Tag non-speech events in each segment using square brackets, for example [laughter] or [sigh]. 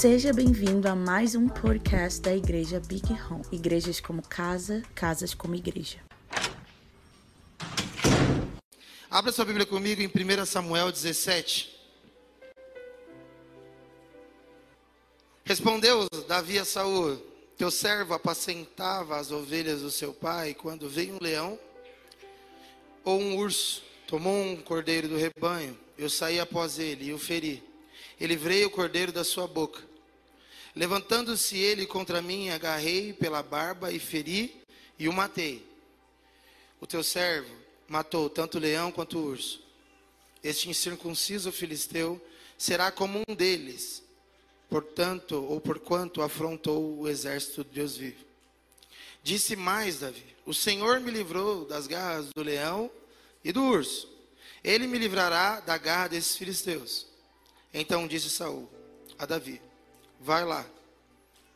Seja bem-vindo a mais um podcast da Igreja Big Home. Igrejas como casa, casas como igreja. Abra sua Bíblia comigo em 1 Samuel 17. Respondeu Davi a Saul: Teu servo apacentava as ovelhas do seu pai quando veio um leão ou um urso, tomou um cordeiro do rebanho, eu saí após ele e o feri. E livrei o cordeiro da sua boca. Levantando-se ele contra mim, agarrei pela barba e feri e o matei. O teu servo matou tanto o leão quanto o urso. Este incircunciso filisteu será como um deles, portanto, ou porquanto afrontou o exército de Deus vivo. Disse mais Davi: O Senhor me livrou das garras do leão e do urso. Ele me livrará da garra desses filisteus. Então disse Saul a Davi: Vai lá,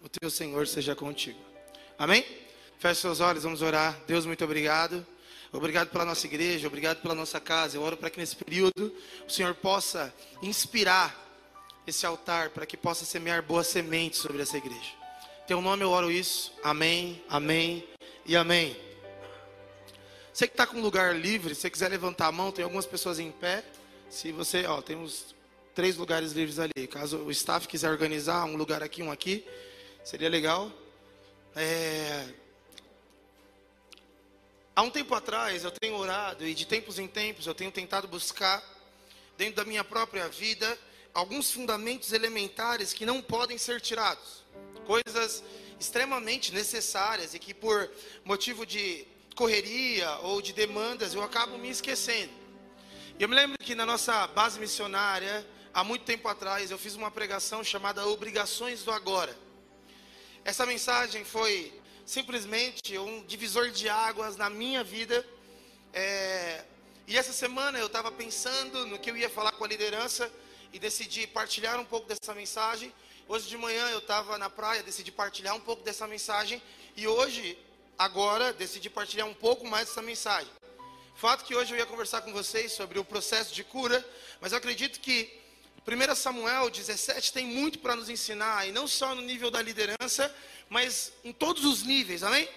o teu Senhor seja contigo. Amém? Feche seus olhos, vamos orar. Deus, muito obrigado. Obrigado pela nossa igreja, obrigado pela nossa casa. Eu oro para que nesse período o Senhor possa inspirar esse altar, para que possa semear boas sementes sobre essa igreja. Teu nome eu oro isso. Amém, amém e amém. Você que está com um lugar livre, se você quiser levantar a mão, tem algumas pessoas em pé. Se você, ó, tem uns três lugares livres ali. Caso o staff quiser organizar um lugar aqui, um aqui, seria legal. É, Há um tempo atrás eu tenho orado e de tempos em tempos eu tenho tentado buscar dentro da minha própria vida alguns fundamentos elementares que não podem ser tirados. Coisas extremamente necessárias e que por motivo de correria ou de demandas eu acabo me esquecendo. Eu me lembro que na nossa base missionária, há muito tempo atrás, eu fiz uma pregação chamada Obrigações do Agora. Essa mensagem foi simplesmente um divisor de águas na minha vida. É, e essa semana eu estava pensando no que eu ia falar com a liderança e decidi partilhar um pouco dessa mensagem. Hoje de manhã eu estava na praia, decidi partilhar um pouco dessa mensagem. E hoje, agora, decidi partilhar um pouco mais dessa mensagem. Fato que hoje eu ia conversar com vocês sobre o processo de cura, mas eu acredito que 1 Samuel 17 tem muito para nos ensinar, e não só no nível da liderança, mas em todos os níveis, amém?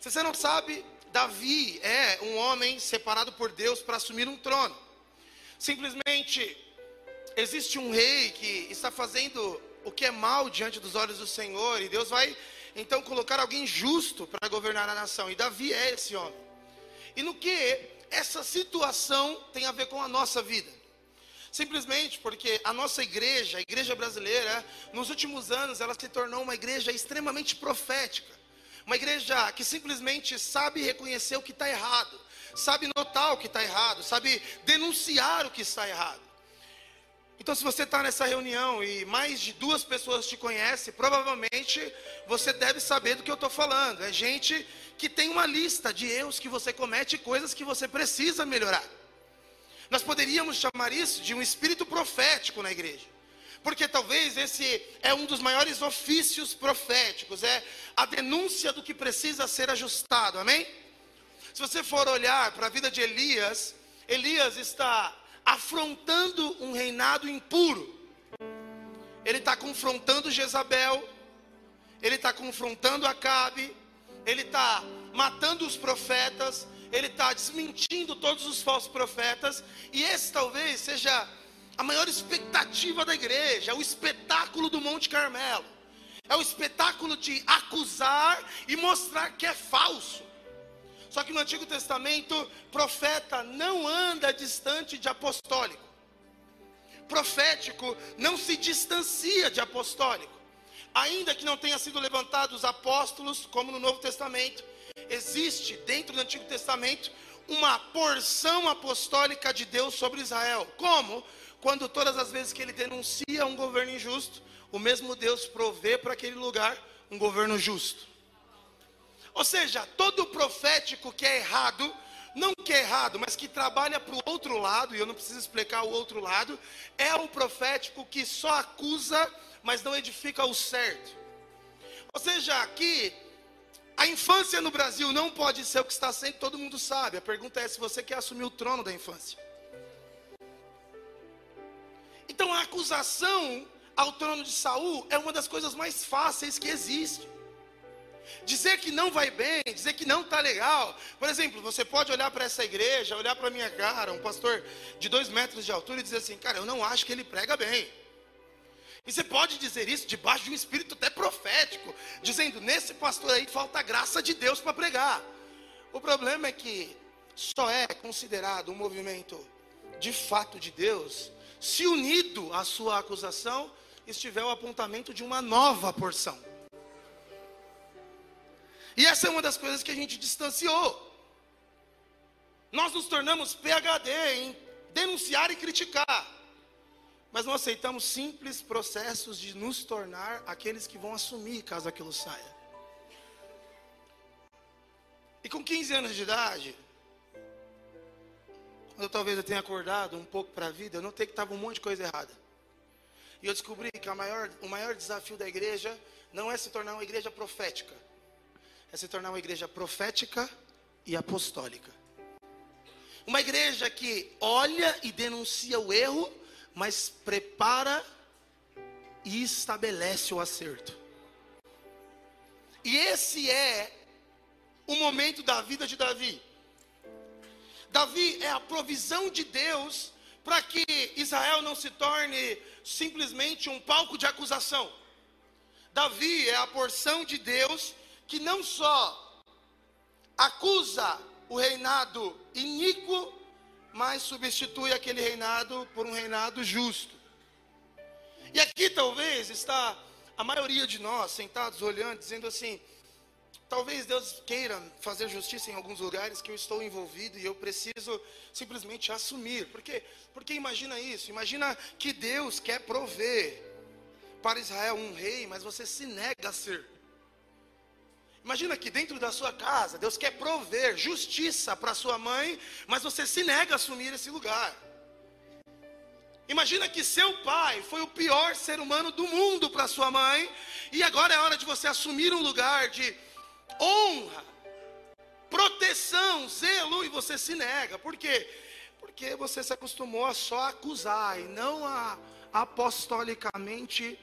Se você não sabe, Davi é um homem separado por Deus para assumir um trono. Simplesmente existe um rei que está fazendo o que é mal diante dos olhos do Senhor, e Deus vai então colocar alguém justo para governar a nação, e Davi é esse homem. E no que essa situação tem a ver com a nossa vida? Simplesmente porque a nossa igreja, a igreja brasileira, nos últimos anos, ela se tornou uma igreja extremamente profética. Uma igreja que simplesmente sabe reconhecer o que está errado, sabe notar o que está errado, sabe denunciar o que está errado. Então, se você está nessa reunião e mais de duas pessoas te conhecem, provavelmente você deve saber do que eu estou falando. É gente que tem uma lista de erros que você comete, coisas que você precisa melhorar. Nós poderíamos chamar isso de um espírito profético na igreja. Porque talvez esse é um dos maiores ofícios proféticos, é a denúncia do que precisa ser ajustado, amém? Se você for olhar para a vida de Elias, Elias está afrontando um reinado impuro. Ele está confrontando Jezabel, ele está confrontando Acabe, ele está matando os profetas, ele está desmentindo todos os falsos profetas, e esse talvez seja a maior expectativa da igreja, é o espetáculo do Monte Carmelo, é o espetáculo de acusar e mostrar que é falso. Só que no Antigo Testamento, profeta não anda distante de apostólico. Profético não se distancia de apostólico. Ainda que não tenha sido levantados apóstolos, como no Novo Testamento, existe dentro do Antigo Testamento uma porção apostólica de Deus sobre Israel. Como? Quando todas as vezes que ele denuncia um governo injusto, o mesmo Deus provê para aquele lugar um governo justo. Ou seja, todo profético que é errado, não que é errado, mas que trabalha para o outro lado, e eu não preciso explicar o outro lado, é o profético que só acusa, mas não edifica o certo. Ou seja, aqui a infância no Brasil não pode ser o que está sendo, todo mundo sabe. A pergunta é se você quer assumir o trono da infância. Então a acusação, ao trono de Saul é uma das coisas mais fáceis que existe. Dizer que não vai bem, dizer que não está legal. Por exemplo, você pode olhar para essa igreja, olhar para minha cara, um pastor de dois metros de altura, e dizer assim: Cara, eu não acho que ele prega bem. E você pode dizer isso debaixo de um espírito até profético, dizendo: Nesse pastor aí falta a graça de Deus para pregar. O problema é que só é considerado um movimento de fato de Deus se unido à sua acusação estiver o apontamento de uma nova porção. E essa é uma das coisas que a gente distanciou. Nós nos tornamos PhD em denunciar e criticar. Mas não aceitamos simples processos de nos tornar aqueles que vão assumir caso aquilo saia. E com 15 anos de idade, quando talvez eu tenha acordado um pouco para a vida, eu notei que estava um monte de coisa errada. E eu descobri que maior, o maior desafio da igreja não é se tornar uma igreja profética, é se tornar uma igreja profética e apostólica. Uma igreja que olha e denuncia o erro, mas prepara e estabelece o acerto. E esse é o momento da vida de Davi. Davi é a provisão de Deus para que Israel não se torne simplesmente um palco de acusação. Davi é a porção de Deus que não só acusa o reinado iníquo, mas substitui aquele reinado por um reinado justo. E aqui talvez está a maioria de nós sentados olhando, dizendo assim: Talvez Deus queira fazer justiça em alguns lugares que eu estou envolvido e eu preciso simplesmente assumir. Porque, porque imagina isso, imagina que Deus quer prover para Israel um rei, mas você se nega a ser. Imagina que dentro da sua casa, Deus quer prover justiça para sua mãe, mas você se nega a assumir esse lugar. Imagina que seu pai foi o pior ser humano do mundo para sua mãe, e agora é hora de você assumir um lugar de honra, proteção, zelo, e você se nega. Por quê? Porque você se acostumou a só acusar e não a apostolicamente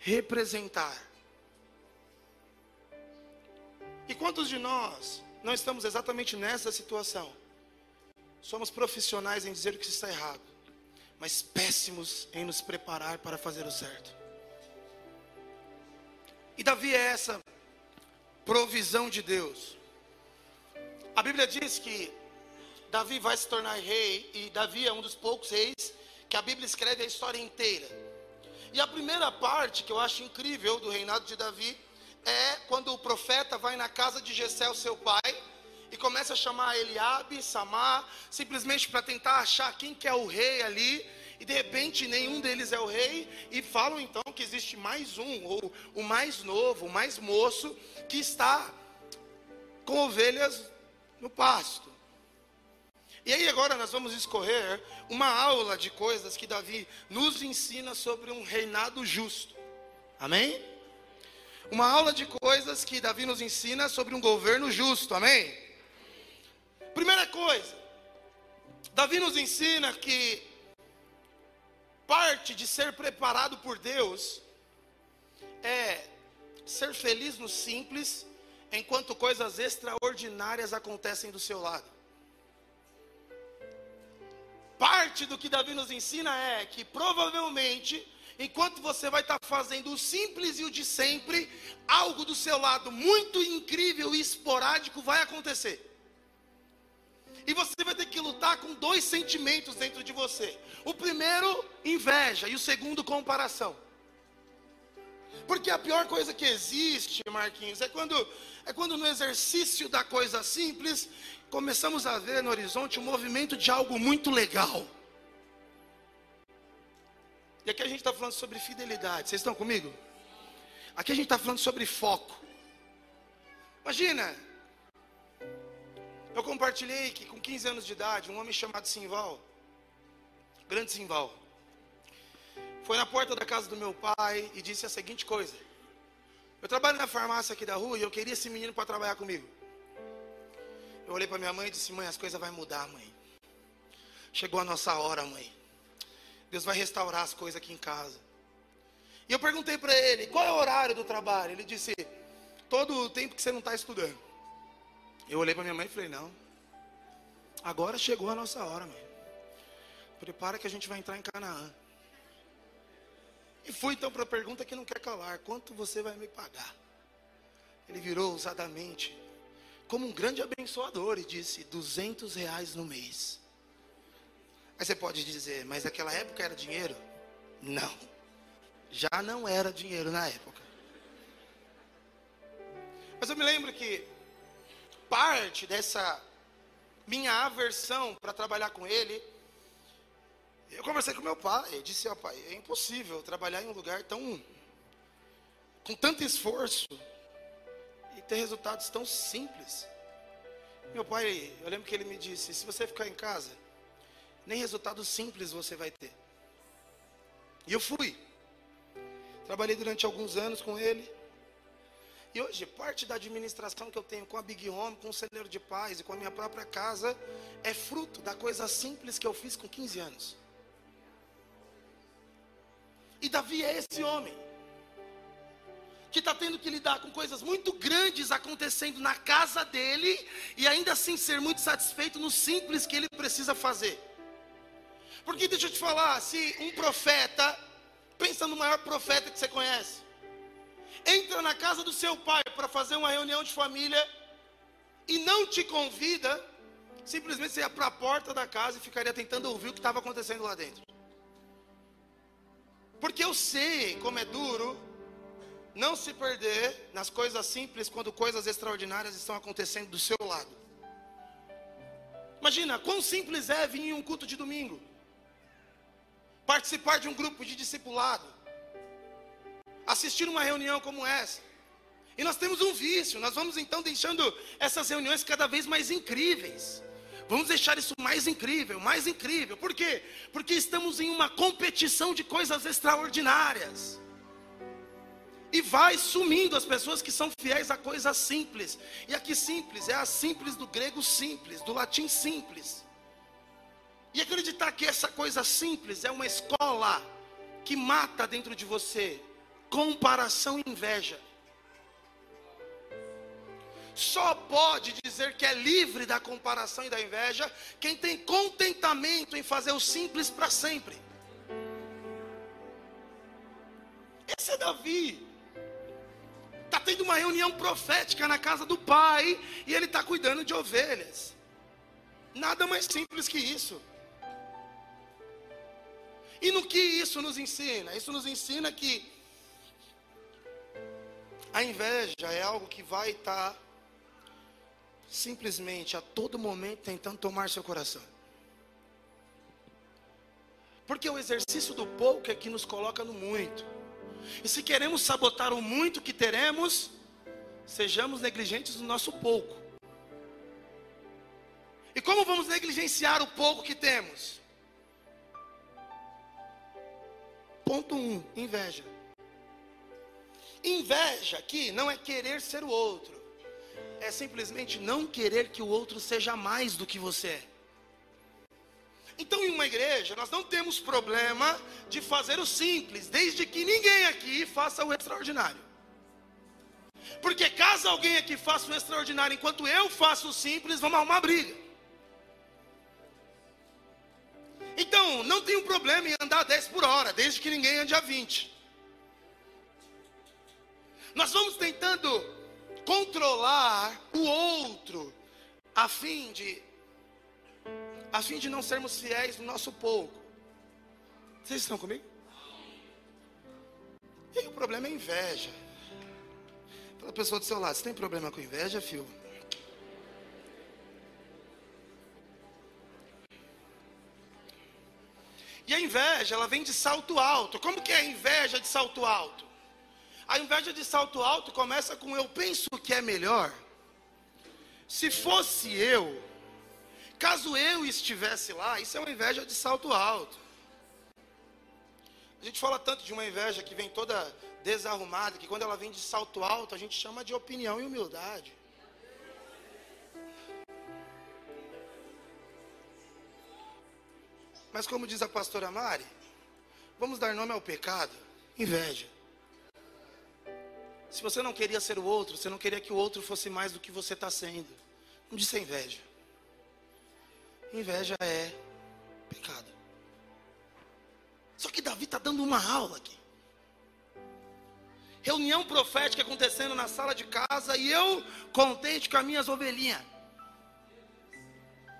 representar. E quantos de nós não estamos exatamente nessa situação? Somos profissionais em dizer o que está errado, mas péssimos em nos preparar para fazer o certo. E Davi é essa provisão de Deus. A Bíblia diz que Davi vai se tornar rei, e Davi é um dos poucos reis que a Bíblia escreve a história inteira. E a primeira parte que eu acho incrível do reinado de Davi é quando o profeta vai na casa de Jessé, seu pai, e começa a chamar Eliabe, Samar, simplesmente para tentar achar quem que é o rei ali e de repente nenhum deles é o rei, e falam então que existe mais um, ou o mais novo, o mais moço, que está com ovelhas no pasto. E aí agora nós vamos escorrer uma aula de coisas que Davi nos ensina sobre um reinado justo. Amém? Uma aula de coisas que Davi nos ensina sobre um governo justo. Amém? Primeira coisa, Davi nos ensina que parte de ser preparado por Deus é ser feliz no simples, enquanto coisas extraordinárias acontecem do seu lado. Parte do que Davi nos ensina é que provavelmente, enquanto você vai estar fazendo o simples e o de sempre, algo do seu lado muito incrível e esporádico vai acontecer. E você vai ter que lutar com dois sentimentos dentro de você. O primeiro, inveja, e o segundo, comparação. Porque a pior coisa que existe, Marquinhos, é quando, é quando no exercício da coisa simples, começamos a ver no horizonte o um movimento de algo muito legal. E aqui a gente está falando sobre fidelidade. Vocês estão comigo? Aqui a gente está falando sobre foco. Imagina, eu compartilhei que com 15 anos de idade, um homem chamado Simval, grande Simval, foi na porta da casa do meu pai e disse a seguinte coisa: Eu trabalho na farmácia aqui da rua e eu queria esse menino para trabalhar comigo. Eu olhei para minha mãe e disse: Mãe, as coisas vão mudar, mãe. Chegou a nossa hora, mãe. Deus vai restaurar as coisas aqui em casa. E eu perguntei para ele, qual é o horário do trabalho? Ele disse, todo o tempo que você não está estudando. Eu olhei para minha mãe e falei, não. Agora chegou a nossa hora, mãe. Prepara que a gente vai entrar em Canaã. E fui então para a pergunta que não quer calar: quanto você vai me pagar? Ele virou ousadamente, como um grande abençoador, e disse: 200 reais no mês. Aí você pode dizer, mas naquela época era dinheiro? Não, já não era dinheiro na época. Mas eu me lembro que parte dessa minha aversão para trabalhar com ele eu conversei com meu pai, eu disse, ó pai, é impossível trabalhar em um lugar tão com tanto esforço e ter resultados tão simples. Meu pai, eu lembro que ele me disse, se você ficar em casa, nem resultados simples você vai ter. E eu fui. Trabalhei durante alguns anos com ele. E hoje, parte da administração que eu tenho com a Big Home, com o Celeiro de Paz e com a minha própria casa, é fruto da coisa simples que eu fiz com 15 anos. E Davi é esse homem que está tendo que lidar com coisas muito grandes acontecendo na casa dele e ainda assim ser muito satisfeito no simples que ele precisa fazer. Porque deixa eu te falar, se um profeta, pensa no maior profeta que você conhece, entra na casa do seu pai para fazer uma reunião de família e não te convida, simplesmente você ia para a porta da casa e ficaria tentando ouvir o que estava acontecendo lá dentro. Porque eu sei como é duro não se perder nas coisas simples quando coisas extraordinárias estão acontecendo do seu lado. Imagina, quão simples é vir em um culto de domingo, participar de um grupo de discipulado, assistir uma reunião como essa. E nós temos um vício, nós vamos então deixando essas reuniões cada vez mais incríveis. Vamos deixar isso mais incrível, mais incrível. Por quê? Porque estamos em uma competição de coisas extraordinárias. E vai sumindo as pessoas que são fiéis a coisas simples. E aqui simples é a simples do grego simples, do latim simples. E acreditar que essa coisa simples é uma escola que mata dentro de você comparação e inveja só pode dizer que é livre da comparação e da inveja quem tem contentamento em fazer o simples para sempre. Esse é Davi. Está tendo uma reunião profética na casa do pai e ele está cuidando de ovelhas. Nada mais simples que isso. E no que isso nos ensina? Isso nos ensina que a inveja é algo que vai estar tá simplesmente a todo momento tentando tomar seu coração. Porque o exercício do pouco é que nos coloca no muito. E se queremos sabotar o muito que teremos, sejamos negligentes no nosso pouco. E como vamos negligenciar o pouco que temos? Ponto 1, um, inveja. Inveja aqui não é querer ser o outro é simplesmente não querer que o outro seja mais do que você é. Então, em uma igreja, nós não temos problema de fazer o simples, desde que ninguém aqui faça o extraordinário. Porque caso alguém aqui faça o extraordinário enquanto eu faço o simples, vamos arrumar briga. Então, não tem um problema em andar a 10 por hora, desde que ninguém ande a 20. Nós vamos tentando controlar o outro, a fim de a fim de não sermos fiéis no nosso pouco. Vocês estão comigo? E o problema é inveja. Fala a pessoa do seu lado, você tem problema com inveja, filho? E a inveja, ela vem de salto alto. Como que é a inveja de salto alto? A inveja de salto alto começa com eu penso que é melhor. Se fosse eu, caso eu estivesse lá, isso é uma inveja de salto alto. A gente fala tanto de uma inveja que vem toda desarrumada, que quando ela vem de salto alto, a gente chama de opinião e humildade. Mas como diz a pastora Mari, vamos dar nome ao pecado, inveja. Se você não queria ser o outro, você não queria que o outro fosse mais do que você está sendo. Não disse inveja. Inveja é pecado. Só que Davi está dando uma aula aqui. Reunião profética acontecendo na sala de casa e eu contente com as minhas ovelhinhas.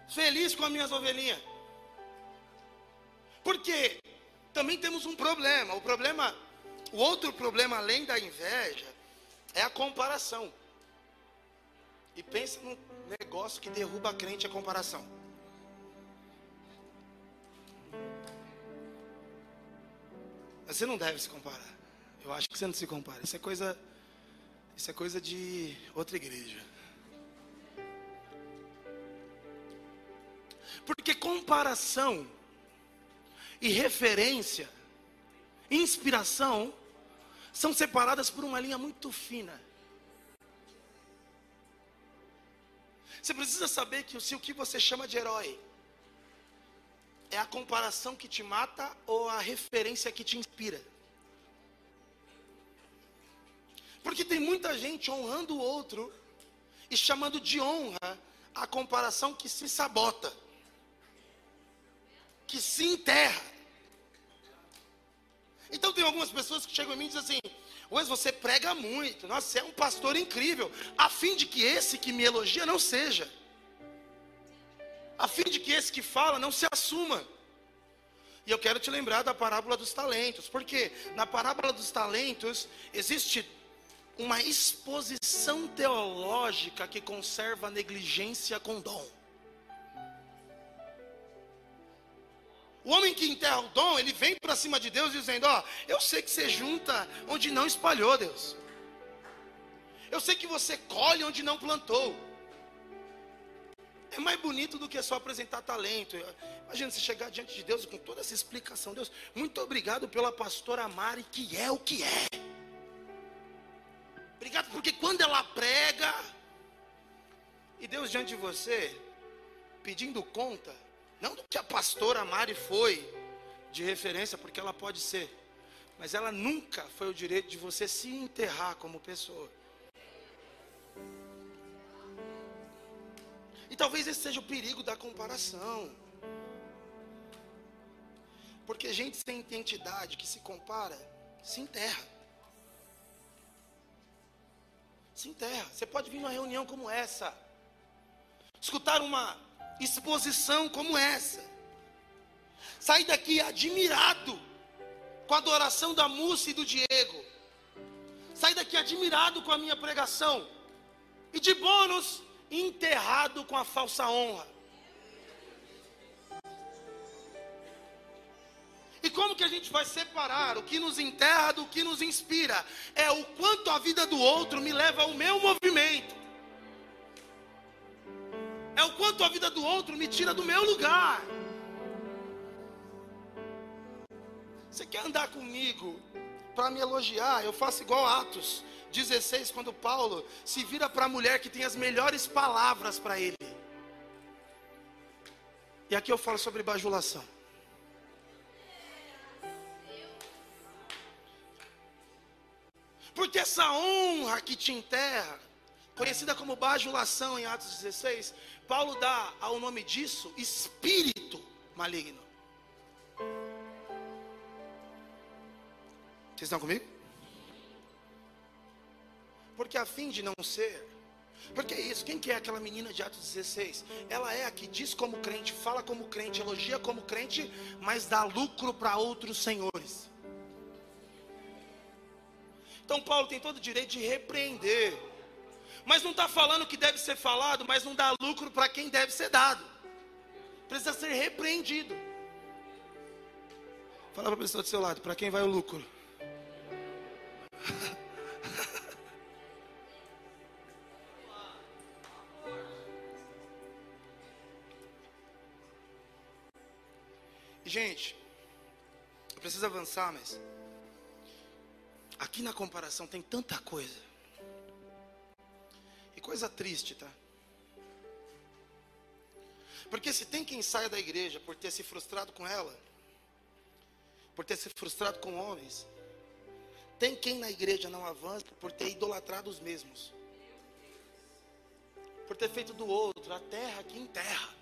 Feliz com as minhas ovelhinhas. Porque também temos um problema. O problema, o outro problema além da inveja é a comparação. E pensa num negócio que derruba a crente a comparação. Você não deve se comparar. Eu acho que você não se compara. Isso é coisa, isso é coisa de outra igreja. Porque comparação e referência, inspiração, são separadas por uma linha muito fina. Você precisa saber que se o que você chama de herói é a comparação que te mata ou a referência que te inspira. Porque tem muita gente honrando o outro e chamando de honra a comparação que se sabota, que se enterra. Então tem algumas pessoas que chegam em mim e dizem assim: Wes, você prega muito, nossa, você é um pastor incrível, a fim de que esse que me elogia não seja a fim de que esse que fala não se assuma. E eu quero te lembrar da parábola dos talentos, porque na parábola dos talentos existe uma exposição teológica que conserva a negligência com dom. O homem que enterra o dom, ele vem para cima de Deus dizendo: Ó, eu sei que você junta onde não espalhou, Deus. Eu sei que você colhe onde não plantou. É mais bonito do que só apresentar talento. Imagina você chegar diante de Deus com toda essa explicação. Deus, muito obrigado pela pastora Mari, que é o que é. Obrigado porque quando ela prega, e Deus diante de você, pedindo conta, não do que a pastora Mari foi de referência, porque ela pode ser, mas ela nunca foi o direito de você se enterrar como pessoa. E talvez esse seja o perigo da comparação. Porque gente sem identidade que se compara, se enterra. Se enterra. Você pode vir numa reunião como essa, escutar uma exposição como essa, sair daqui admirado com a adoração da Múcia e do Diego, sair daqui admirado com a minha pregação, e de bônus, enterrado com a falsa honra. E como que a gente vai separar o que nos enterra do que nos inspira? É o quanto a vida do outro me leva ao meu movimento. É o quanto a vida do outro me tira do meu lugar. Você quer andar comigo para me elogiar? Eu faço igual Atos. 16, quando Paulo se vira para a mulher que tem as melhores palavras para ele. E aqui eu falo sobre bajulação. Porque essa honra que te enterra, conhecida como bajulação em Atos 16, Paulo dá ao nome disso espírito maligno. Vocês estão comigo? Porque a fim de não ser. Porque é isso, quem que é aquela menina de Atos 16? Ela é a que diz como crente, fala como crente, elogia como crente, mas dá lucro para outros senhores. Então Paulo tem todo o direito de repreender. Mas não está falando que deve ser falado, mas não dá lucro para quem deve ser dado. Precisa ser repreendido. Fala para a pessoa do seu lado, para quem vai o lucro? [laughs] Gente, eu preciso avançar, mas aqui na comparação tem tanta coisa. Coisa triste, tá? Porque se tem quem saia da igreja por ter se frustrado com ela, por ter se frustrado com homens, Tem quem na igreja não avança por ter idolatrado os mesmos, por ter feito do outro a terra que enterra,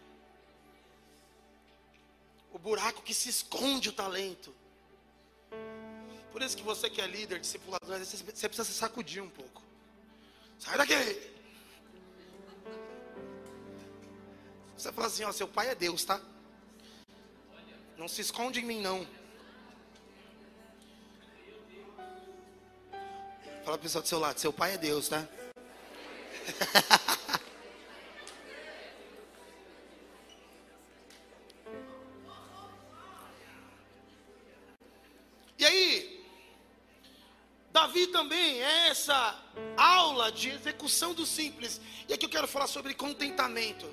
o buraco que se esconde o talento. Por isso que você que é líder, discipulador, você precisa se sacudir um pouco. Sai daqui! Você fala assim, ó, seu pai é Deus, tá? Não se esconde em mim, não. Fala para pessoal do seu lado, seu pai é Deus, tá? [laughs] e aí, Davi também é essa aula de execução do simples. E aqui eu quero falar sobre contentamento.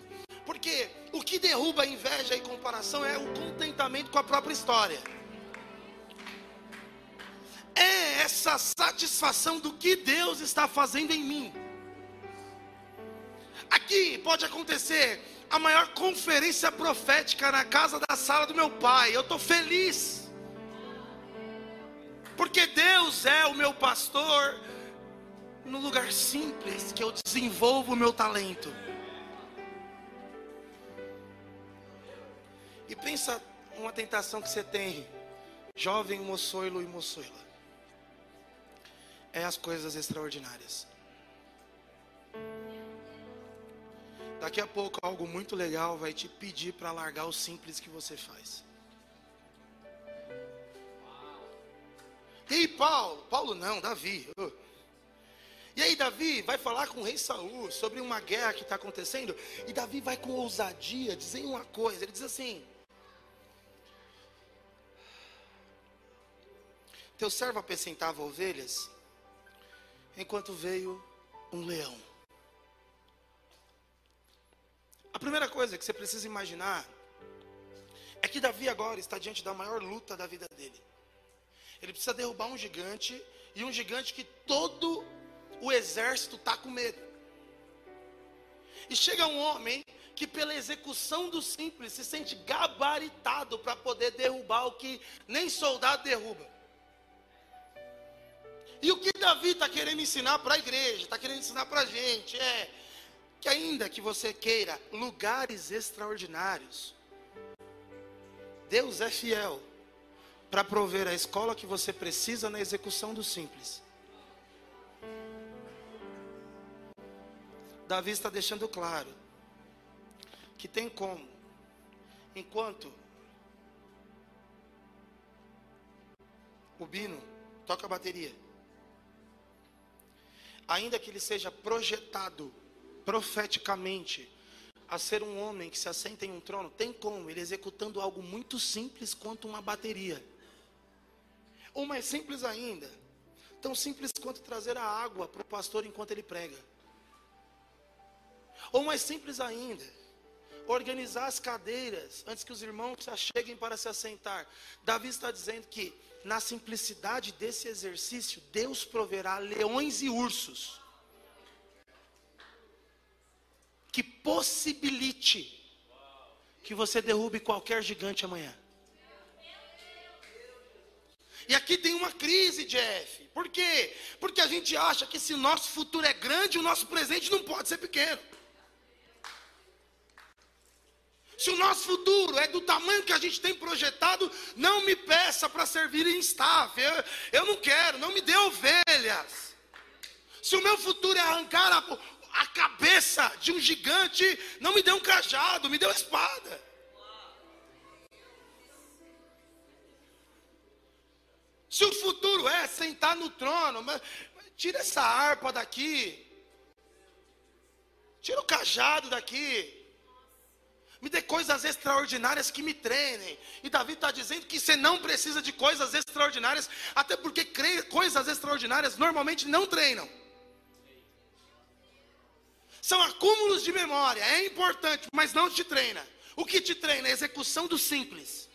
Porque o que derruba a inveja e comparação é o contentamento com a própria história. É essa satisfação do que Deus está fazendo em mim. Aqui pode acontecer a maior conferência profética na casa da sala do meu pai. Eu estou feliz. Porque Deus é o meu pastor no lugar simples que eu desenvolvo o meu talento. Pensa uma tentação que você tem, jovem moçoilo e moçoila. É as coisas extraordinárias. Daqui a pouco algo muito legal vai te pedir para largar o simples que você faz. E Paulo? Paulo não, Davi. E aí Davi vai falar com o rei Saul sobre uma guerra que está acontecendo. E Davi vai com ousadia dizer uma coisa. Ele diz assim: Teu servo apacentava ovelhas, enquanto veio um leão. A primeira coisa que você precisa imaginar é que Davi agora está diante da maior luta da vida dele. Ele precisa derrubar um gigante, e um gigante que todo o exército está com medo. E chega um homem que, pela execução do simples, se sente gabaritado para poder derrubar o que nem soldado derruba. E o que Davi está querendo ensinar para a igreja, está querendo ensinar para a gente é que ainda que você queira lugares extraordinários, Deus é fiel para prover a escola que você precisa na execução do simples. Davi está deixando claro que tem como, enquanto o Bino toca a bateria, ainda que ele seja projetado profeticamente a ser um homem que se assenta em um trono, tem como ele executando algo muito simples quanto uma bateria. Ou mais simples ainda, tão simples quanto trazer a água para o pastor enquanto ele prega. Ou mais simples ainda, organizar as cadeiras antes que os irmãos se acheguem para se assentar. Davi está dizendo que na simplicidade desse exercício, Deus proverá leões e ursos que possibilite que você derrube qualquer gigante amanhã. E aqui tem uma crise, Jeff. Por quê? Porque a gente acha que se nosso futuro é grande, o nosso presente não pode ser pequeno. Se o nosso futuro é do tamanho que a gente tem projetado, não me peça para servir em. Eu, eu, não quero, não me dê ovelhas. Se o meu futuro é arrancar a, a cabeça de um gigante, não me dê um cajado, me dê uma espada. Se o futuro é sentar no trono, mas, tira essa harpa daqui. Tira o cajado daqui. Me dê coisas extraordinárias que me treinem. E Davi está dizendo que você não precisa de coisas extraordinárias, até porque coisas extraordinárias normalmente não treinam. São acúmulos de memória, é importante, mas não te treina. O que te treina é a execução do simples.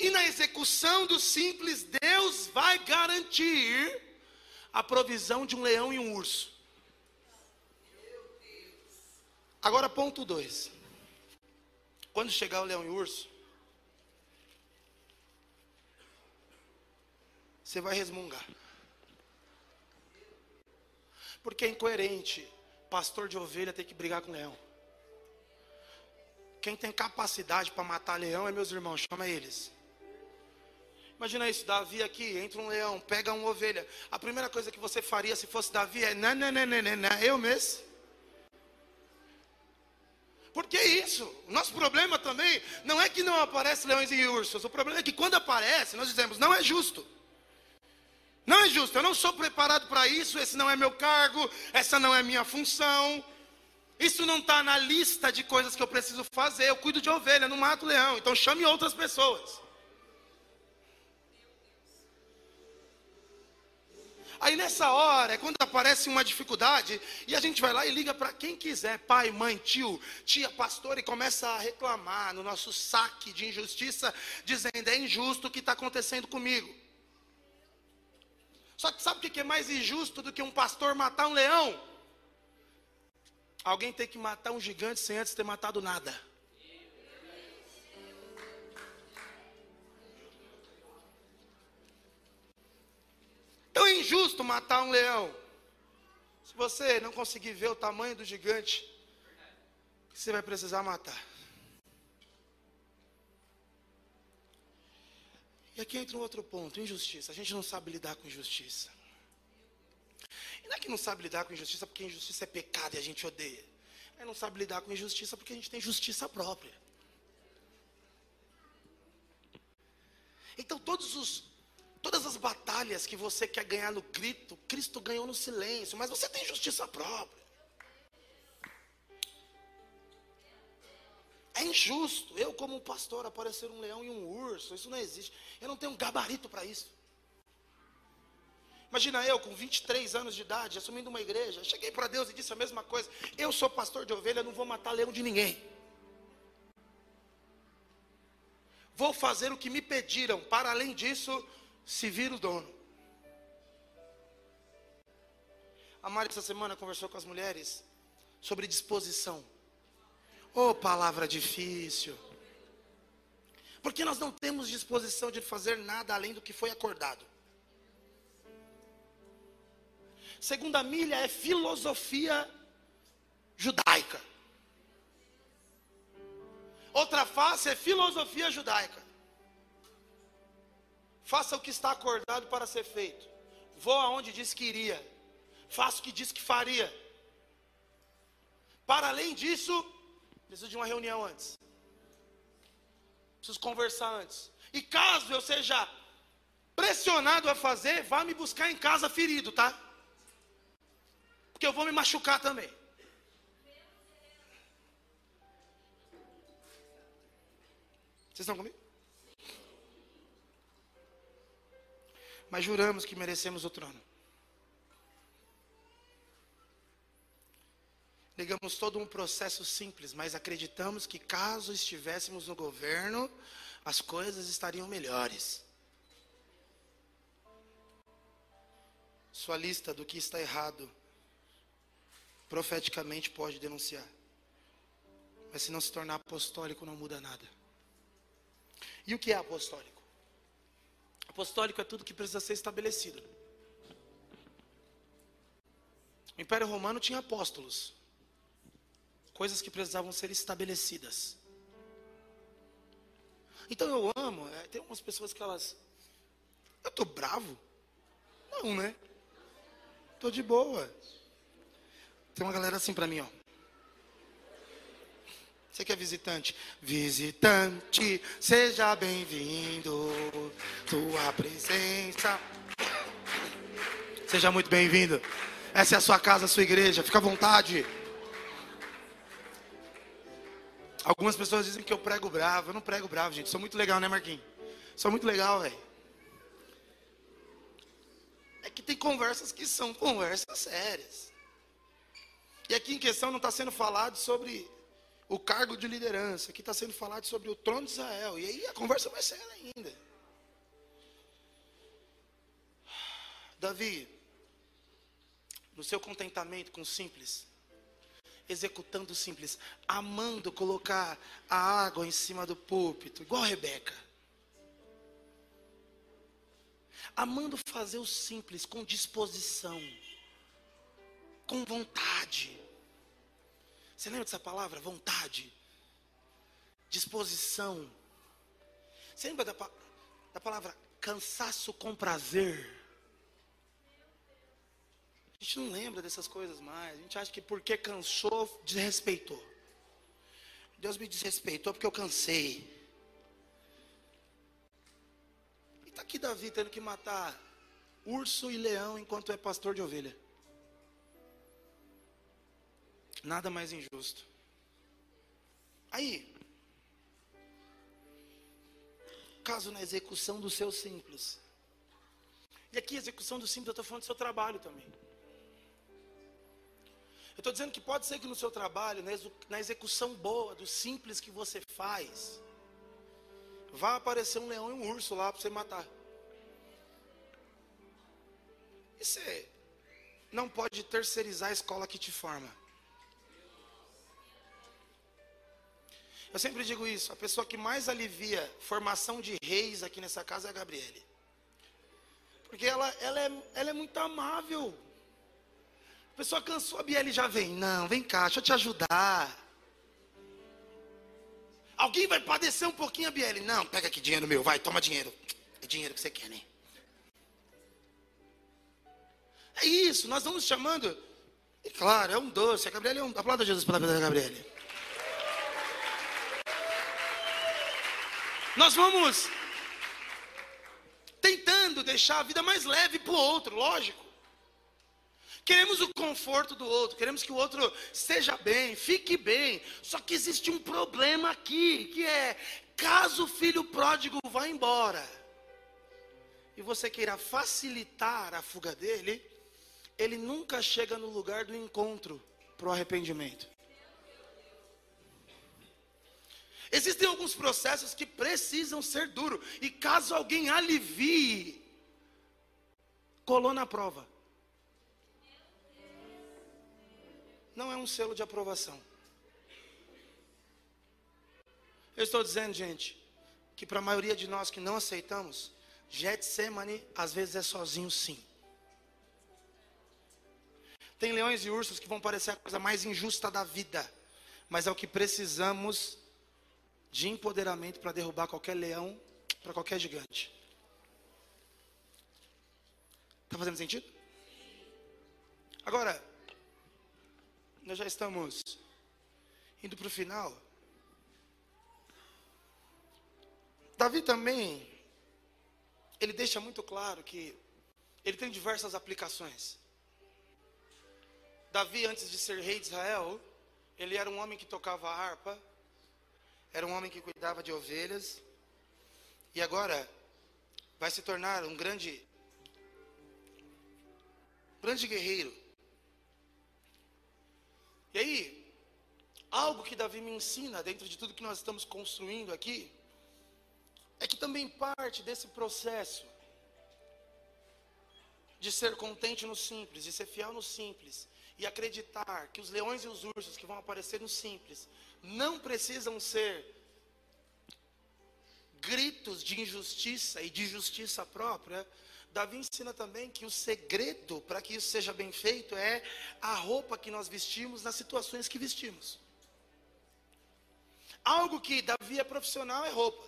E na execução do simples, Deus vai garantir a provisão de um leão e um urso. Agora, ponto 2. Quando chegar o leão e o urso, você vai resmungar. Porque é incoerente pastor de ovelha ter que brigar com leão. Quem tem capacidade para matar leão é meus irmãos, chama eles. Imagina isso, Davi aqui, entra um leão, pega uma ovelha. A primeira coisa que você faria se fosse Davi é, não, não, não, não, não, não eu mesmo. Porque é isso, o nosso problema também não é que não aparece leões e ursos, o problema é que quando aparece, nós dizemos, não é justo. Não é justo, eu não sou preparado para isso, esse não é meu cargo, essa não é minha função. Isso não está na lista de coisas que eu preciso fazer. Eu cuido de ovelha, não mato leão. Então chame outras pessoas. Aí nessa hora, é quando aparece uma dificuldade, e a gente vai lá e liga para quem quiser, pai, mãe, tio, tia, pastor, e começa a reclamar no nosso saque de injustiça, dizendo: é injusto o que está acontecendo comigo. Só que sabe o que é mais injusto do que um pastor matar um leão? Alguém tem que matar um gigante sem antes ter matado nada. É injusto matar um leão. Se você não conseguir ver o tamanho do gigante, você vai precisar matar. E aqui entra um outro ponto: injustiça. A gente não sabe lidar com injustiça. E não é que não sabe lidar com injustiça porque injustiça é pecado e a gente odeia. É não sabe lidar com injustiça porque a gente tem justiça própria. Então todos os Todas as batalhas que você quer ganhar no grito, Cristo ganhou no silêncio, mas você tem justiça própria. É injusto eu, como pastor, aparecer um leão e um urso. Isso não existe. Eu não tenho um gabarito para isso. Imagina eu, com 23 anos de idade, assumindo uma igreja. Cheguei para Deus e disse a mesma coisa. Eu sou pastor de ovelha, não vou matar leão de ninguém. Vou fazer o que me pediram. Para além disso, se vira o dono. A Mari essa semana conversou com as mulheres sobre disposição. Oh, palavra difícil. Porque nós não temos disposição de fazer nada além do que foi acordado. Segunda milha é filosofia judaica. Outra face é filosofia judaica. Faça o que está acordado para ser feito. Vou aonde disse que iria. Faça o que disse que faria. Para além disso, preciso de uma reunião antes. Preciso conversar antes. E caso eu seja pressionado a fazer, vá me buscar em casa ferido, tá? Porque eu vou me machucar também. Vocês estão comigo? Mas juramos que merecemos o trono. Negamos todo um processo simples, mas acreditamos que caso estivéssemos no governo, as coisas estariam melhores. Sua lista do que está errado, profeticamente pode denunciar. Mas se não se tornar apostólico, não muda nada. E o que é apostólico? Apostólico é tudo que precisa ser estabelecido. O Império Romano tinha apóstolos, coisas que precisavam ser estabelecidas. Então eu amo, é, tem umas pessoas que elas. Eu tô bravo? Não, né? Tô de boa. Tem uma galera assim para mim, ó. Você que é visitante? Visitante, seja bem-vindo. Tua presença. Seja muito bem-vindo. Essa é a sua casa, a sua igreja. Fica à vontade. Algumas pessoas dizem que eu prego bravo. Eu não prego bravo, gente. Sou muito legal, né, Marquinhos? Sou muito legal, velho. É que tem conversas que são conversas sérias. E aqui em questão não está sendo falado sobre o cargo de liderança. Aqui está sendo falado sobre o trono de Israel. E aí a conversa vai ser ainda. Davi, no seu contentamento com o simples, executando o simples, amando colocar a água em cima do púlpito, igual Rebeca. amando fazer o simples com disposição, com vontade. Você lembra dessa palavra? Vontade, disposição. Você lembra da, da palavra cansaço com prazer? A gente não lembra dessas coisas mais. A gente acha que porque cansou, desrespeitou. Deus me desrespeitou porque eu cansei. E está aqui Davi tendo que matar urso e leão enquanto é pastor de ovelha. Nada mais injusto. Aí, caso na execução do seu simples. E aqui, execução do simples, eu estou falando do seu trabalho também. Eu estou dizendo que pode ser que no seu trabalho, na execução boa, do simples que você faz, vai aparecer um leão e um urso lá para você matar. E você não pode terceirizar a escola que te forma. Eu sempre digo isso, a pessoa que mais alivia formação de reis aqui nessa casa é a Gabriele. Porque ela, ela, é, ela é muito amável pessoa cansou, a Biele já vem. Não, vem cá, deixa eu te ajudar. Alguém vai padecer um pouquinho a Biele? Não, pega aqui dinheiro meu, vai, toma dinheiro. É dinheiro que você quer, né? É isso, nós vamos chamando. E claro, é um doce. A Gabriele é um. Aplauda Jesus pela vida da Gabriele. Nós vamos tentando deixar a vida mais leve para o outro, lógico. Queremos o conforto do outro, queremos que o outro esteja bem, fique bem. Só que existe um problema aqui, que é caso o filho pródigo vá embora e você queira facilitar a fuga dele, ele nunca chega no lugar do encontro para o arrependimento. Existem alguns processos que precisam ser duros, e caso alguém alivie, colou na prova. não é um selo de aprovação. Eu estou dizendo, gente, que para a maioria de nós que não aceitamos, Getsemane às vezes é sozinho sim. Tem leões e ursos que vão parecer a coisa mais injusta da vida, mas é o que precisamos de empoderamento para derrubar qualquer leão, para qualquer gigante. Está fazendo sentido? Agora, nós já estamos indo para o final. Davi também, ele deixa muito claro que ele tem diversas aplicações. Davi, antes de ser rei de Israel, ele era um homem que tocava harpa, era um homem que cuidava de ovelhas, e agora vai se tornar um grande, grande guerreiro. E aí, algo que Davi me ensina dentro de tudo que nós estamos construindo aqui, é que também parte desse processo de ser contente no simples, de ser fiel no simples, e acreditar que os leões e os ursos que vão aparecer no simples não precisam ser gritos de injustiça e de justiça própria, Davi ensina também que o segredo para que isso seja bem feito é a roupa que nós vestimos nas situações que vestimos. Algo que Davi é profissional é roupa.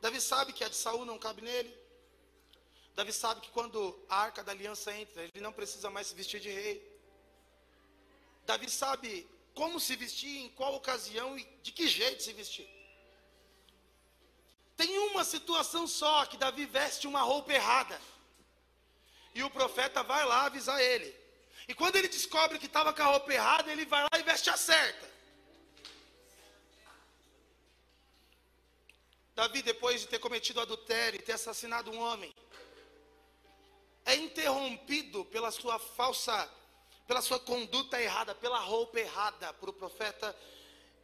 Davi sabe que a de Saul não cabe nele. Davi sabe que quando a arca da aliança entra, ele não precisa mais se vestir de rei. Davi sabe como se vestir, em qual ocasião e de que jeito se vestir. Tem uma situação só que Davi veste uma roupa errada. E o profeta vai lá avisar ele. E quando ele descobre que estava com a roupa errada, ele vai lá e veste a certa. Davi, depois de ter cometido adultério e ter assassinado um homem, é interrompido pela sua falsa, pela sua conduta errada, pela roupa errada para o profeta.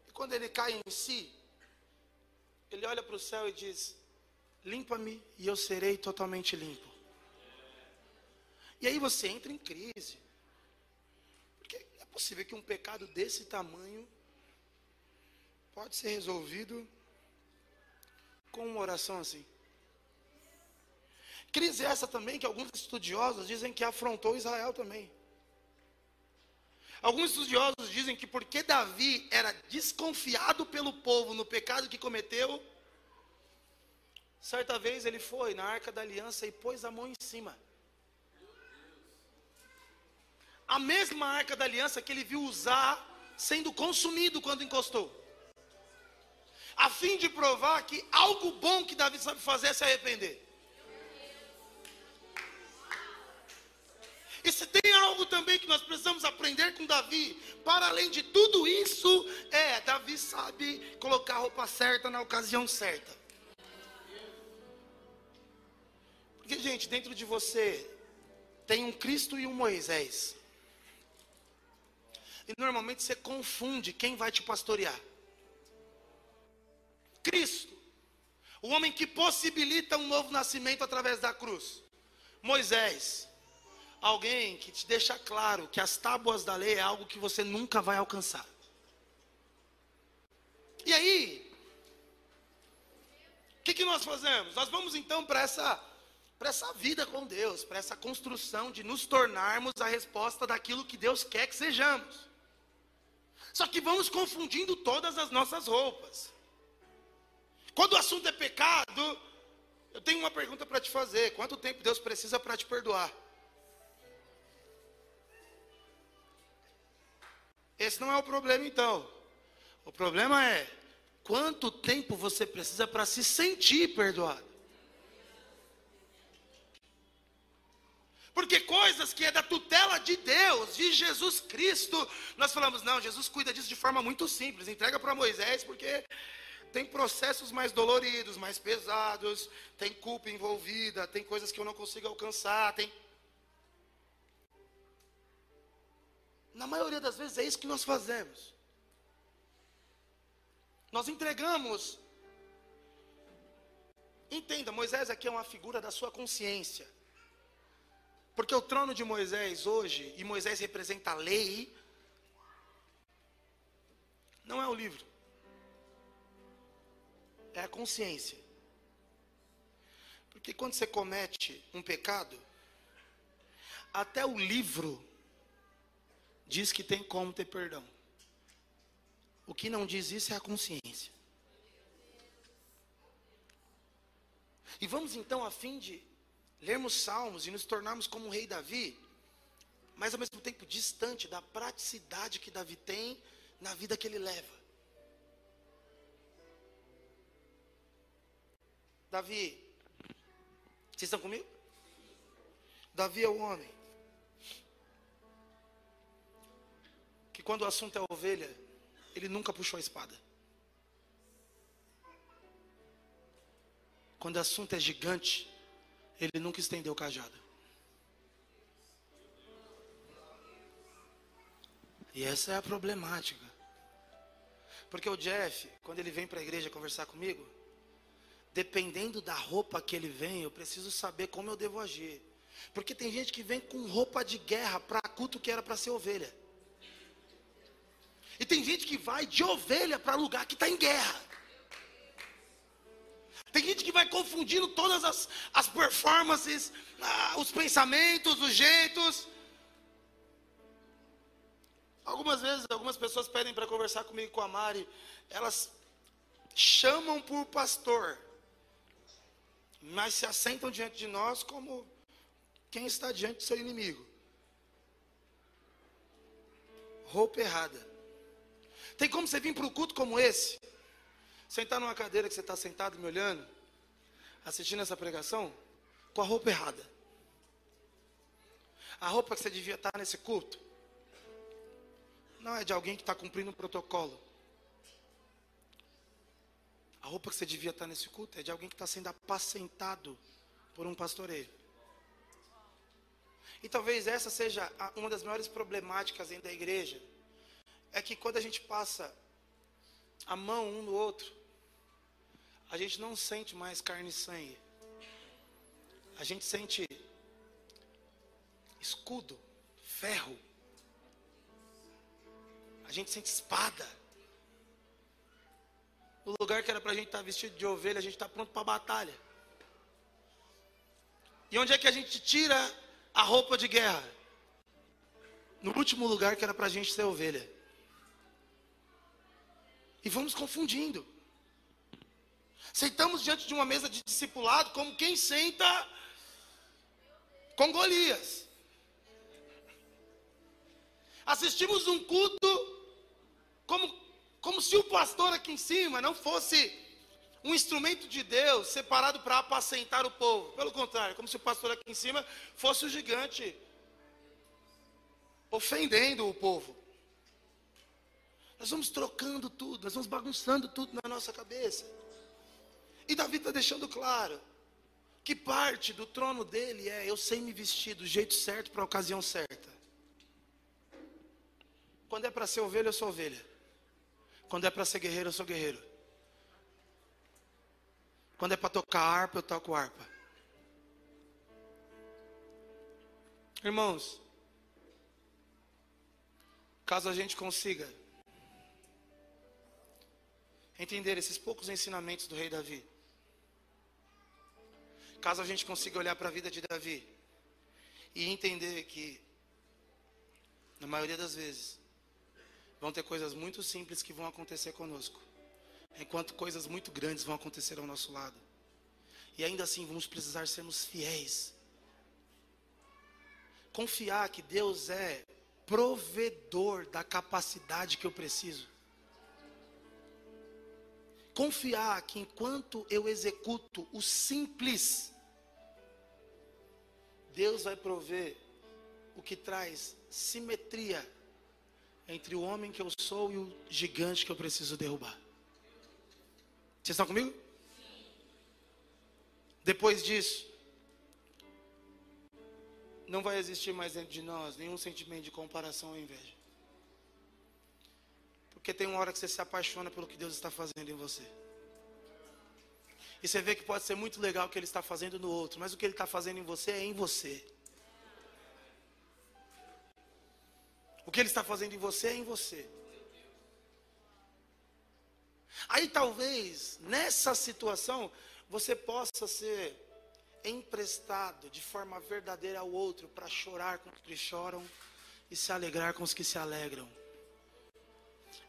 E quando ele cai em si, ele olha para o céu e diz: Limpa-me e eu serei totalmente limpo. E aí você entra em crise. Porque é possível que um pecado desse tamanho pode ser resolvido com uma oração assim. Crise essa também que alguns estudiosos dizem que afrontou Israel também. Alguns estudiosos dizem que porque Davi era desconfiado pelo povo no pecado que cometeu, certa vez ele foi na arca da aliança e pôs a mão em cima. A mesma arca da aliança que ele viu usar sendo consumido quando encostou. A fim de provar que algo bom que Davi sabe fazer é se arrepender. E se tem algo também que nós precisamos aprender com Davi, para além de tudo isso, é Davi sabe colocar a roupa certa na ocasião certa. Porque, gente, dentro de você tem um Cristo e um Moisés. E normalmente você confunde quem vai te pastorear. Cristo, o homem que possibilita um novo nascimento através da cruz. Moisés, alguém que te deixa claro que as tábuas da lei é algo que você nunca vai alcançar. E aí, o que, que nós fazemos? Nós vamos então para essa, essa vida com Deus, para essa construção de nos tornarmos a resposta daquilo que Deus quer que sejamos. Só que vamos confundindo todas as nossas roupas. Quando o assunto é pecado, eu tenho uma pergunta para te fazer: quanto tempo Deus precisa para te perdoar? Esse não é o problema, então. O problema é quanto tempo você precisa para se sentir perdoado. Porque coisas que é da tutela de Deus, de Jesus Cristo, nós falamos, não, Jesus cuida disso de forma muito simples, entrega para Moisés, porque tem processos mais doloridos, mais pesados, tem culpa envolvida, tem coisas que eu não consigo alcançar, tem Na maioria das vezes é isso que nós fazemos. Nós entregamos. Entenda, Moisés aqui é uma figura da sua consciência. Porque o trono de Moisés hoje, e Moisés representa a lei, não é o livro, é a consciência. Porque quando você comete um pecado, até o livro diz que tem como ter perdão. O que não diz isso é a consciência. E vamos então, a fim de lermos salmos e nos tornarmos como o rei Davi, mas ao mesmo tempo distante da praticidade que Davi tem na vida que ele leva. Davi, vocês estão comigo? Davi é o homem quando o assunto é ovelha, ele nunca puxou a espada. Quando o assunto é gigante, ele nunca estendeu o cajado. E essa é a problemática. Porque o Jeff, quando ele vem para a igreja conversar comigo, dependendo da roupa que ele vem, eu preciso saber como eu devo agir. Porque tem gente que vem com roupa de guerra para culto que era para ser ovelha. E tem gente que vai de ovelha para lugar que está em guerra. Tem gente que vai confundindo todas as, as performances, ah, os pensamentos, os jeitos. Algumas vezes, algumas pessoas pedem para conversar comigo com a Mari, elas chamam por pastor, mas se assentam diante de nós como quem está diante do seu inimigo. Roupa errada. Tem como você vir para um culto como esse? Sentar numa cadeira que você está sentado me olhando, assistindo essa pregação, com a roupa errada. A roupa que você devia estar tá nesse culto não é de alguém que está cumprindo um protocolo. A roupa que você devia estar tá nesse culto é de alguém que está sendo apacentado por um pastoreio. E talvez essa seja uma das maiores problemáticas dentro da igreja é que quando a gente passa a mão um no outro, a gente não sente mais carne e sangue. A gente sente escudo, ferro. A gente sente espada. O lugar que era para a gente estar tá vestido de ovelha, a gente está pronto para a batalha. E onde é que a gente tira a roupa de guerra? No último lugar que era para a gente ser ovelha. E vamos confundindo. Sentamos diante de uma mesa de discipulado como quem senta com Golias. Assistimos um culto como, como se o pastor aqui em cima não fosse um instrumento de Deus separado para apacentar o povo. Pelo contrário, como se o pastor aqui em cima fosse o gigante ofendendo o povo. Nós vamos trocando tudo, nós vamos bagunçando tudo na nossa cabeça. E Davi está deixando claro que parte do trono dele é eu sei me vestir do jeito certo para a ocasião certa. Quando é para ser ovelha, eu sou ovelha. Quando é para ser guerreiro, eu sou guerreiro. Quando é para tocar harpa, eu toco harpa. Irmãos, caso a gente consiga entender esses poucos ensinamentos do rei Davi, caso a gente consiga olhar para a vida de Davi e entender que, na maioria das vezes, vão ter coisas muito simples que vão acontecer conosco, enquanto coisas muito grandes vão acontecer ao nosso lado. E ainda assim vamos precisar sermos fiéis. Confiar que Deus é provedor da capacidade que eu preciso. Confiar que enquanto eu executo o simples, Deus vai prover o que traz simetria entre o homem que eu sou e o gigante que eu preciso derrubar. Vocês estão comigo? Depois disso, não vai existir mais dentro de nós nenhum sentimento de comparação ou inveja. Porque tem uma hora que você se apaixona pelo que Deus está fazendo em você. E você vê que pode ser muito legal o que Ele está fazendo no outro, mas o que Ele está fazendo em você é em você. O que Ele está fazendo em você é em você. Aí talvez nessa situação você possa ser emprestado de forma verdadeira ao outro para chorar com os que choram e se alegrar com os que se alegram.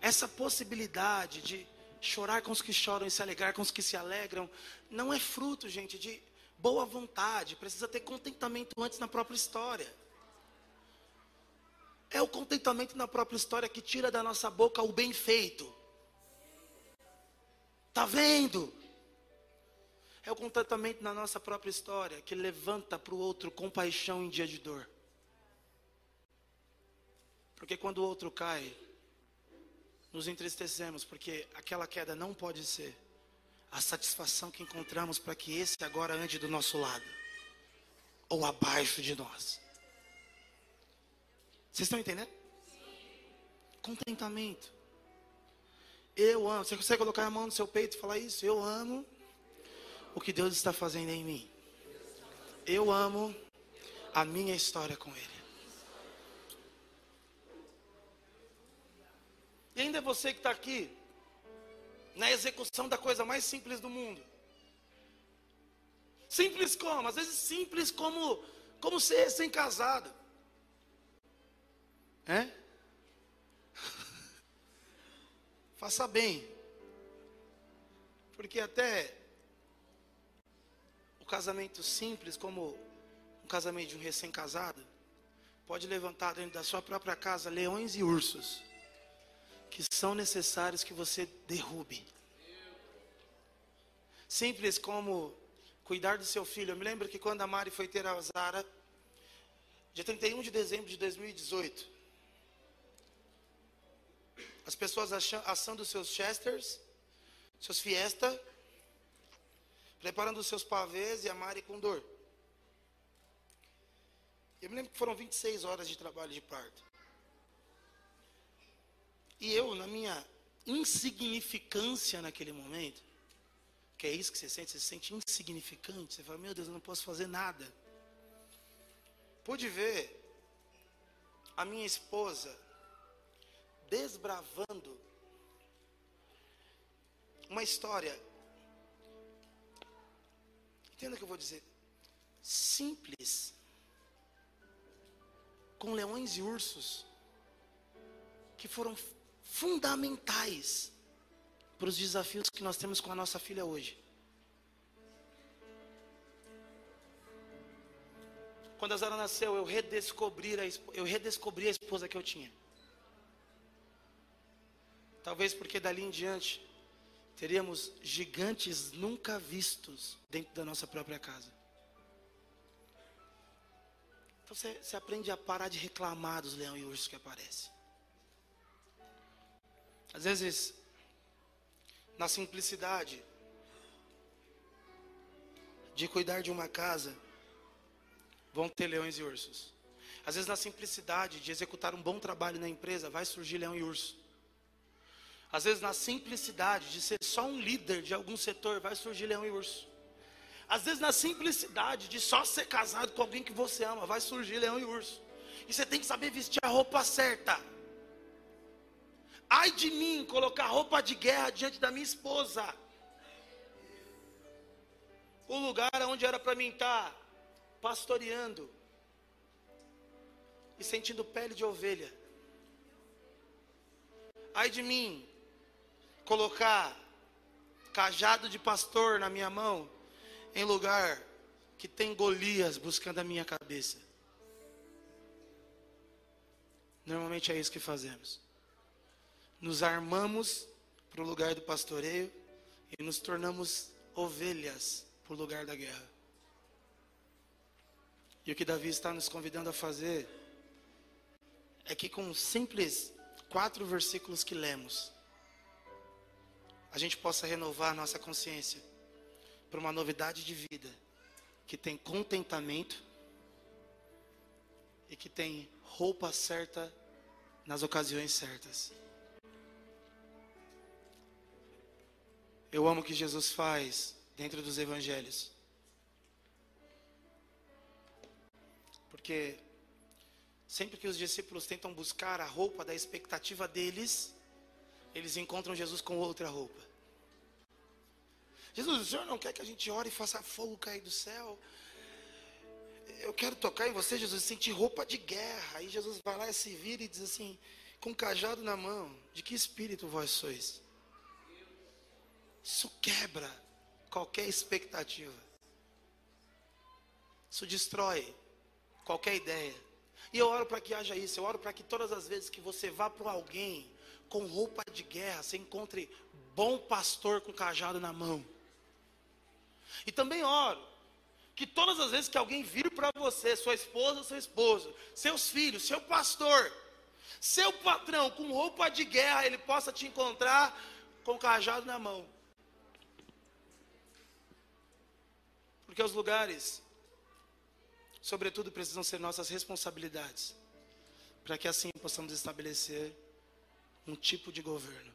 Essa possibilidade de chorar com os que choram e se alegrar com os que se alegram não é fruto, gente, de boa vontade, precisa ter contentamento antes na própria história. É o contentamento na própria história que tira da nossa boca o bem feito. Tá vendo? É o contentamento na nossa própria história que levanta para o outro compaixão em dia de dor. Porque quando o outro cai, nos entristecemos, porque aquela queda não pode ser a satisfação que encontramos para que esse agora ande do nosso lado ou abaixo de nós. Vocês estão entendendo? Contentamento. Eu amo. Você consegue colocar a mão no seu peito e falar isso? Eu amo o que Deus está fazendo em mim. Eu amo a minha história com Ele. Ainda é você que está aqui, na execução da coisa mais simples do mundo. Simples como? Às vezes simples como, como ser recém-casado. É? [laughs] Faça bem. Porque até o casamento simples, como um casamento de um recém-casado, pode levantar dentro da sua própria casa leões e ursos que são necessários que você derrube. Simples como cuidar do seu filho. Eu me lembro que quando a Mari foi ter a Zara, dia 31 de dezembro de 2018, as pessoas assando seus chesters, seus fiesta, preparando os seus pavês e a Mari com dor. Eu me lembro que foram 26 horas de trabalho de parto. E eu, na minha insignificância naquele momento, que é isso que você sente, você se sente insignificante, você fala, meu Deus, eu não posso fazer nada. Pude ver a minha esposa desbravando uma história. Entenda o que eu vou dizer. simples, com leões e ursos, que foram fundamentais para os desafios que nós temos com a nossa filha hoje. Quando a Zara nasceu, eu redescobri a, eu redescobri a esposa que eu tinha. Talvez porque dali em diante teríamos gigantes nunca vistos dentro da nossa própria casa. Então você, você aprende a parar de reclamar dos leões e ursos que aparecem. Às vezes, na simplicidade de cuidar de uma casa, vão ter leões e ursos. Às vezes, na simplicidade de executar um bom trabalho na empresa, vai surgir leão e urso. Às vezes, na simplicidade de ser só um líder de algum setor, vai surgir leão e urso. Às vezes, na simplicidade de só ser casado com alguém que você ama, vai surgir leão e urso. E você tem que saber vestir a roupa certa. Ai de mim colocar roupa de guerra diante da minha esposa. O lugar onde era para mim estar pastoreando e sentindo pele de ovelha. Ai de mim colocar cajado de pastor na minha mão em lugar que tem Golias buscando a minha cabeça. Normalmente é isso que fazemos. Nos armamos para o lugar do pastoreio e nos tornamos ovelhas para o lugar da guerra. E o que Davi está nos convidando a fazer é que com simples quatro versículos que lemos, a gente possa renovar nossa consciência para uma novidade de vida que tem contentamento e que tem roupa certa nas ocasiões certas. Eu amo o que Jesus faz dentro dos evangelhos. Porque sempre que os discípulos tentam buscar a roupa da expectativa deles, eles encontram Jesus com outra roupa. Jesus, o Senhor não quer que a gente ore e faça fogo cair do céu? Eu quero tocar em você, Jesus, sentir roupa de guerra. Aí Jesus vai lá e se vira e diz assim, com um cajado na mão: De que espírito vós sois? Isso quebra qualquer expectativa. Isso destrói qualquer ideia. E eu oro para que haja isso. Eu oro para que todas as vezes que você vá para alguém com roupa de guerra, você encontre bom pastor com cajado na mão. E também oro que todas as vezes que alguém vir para você, sua esposa, seu esposo, seus filhos, seu pastor, seu patrão com roupa de guerra, ele possa te encontrar com cajado na mão. Porque os lugares, sobretudo, precisam ser nossas responsabilidades, para que assim possamos estabelecer um tipo de governo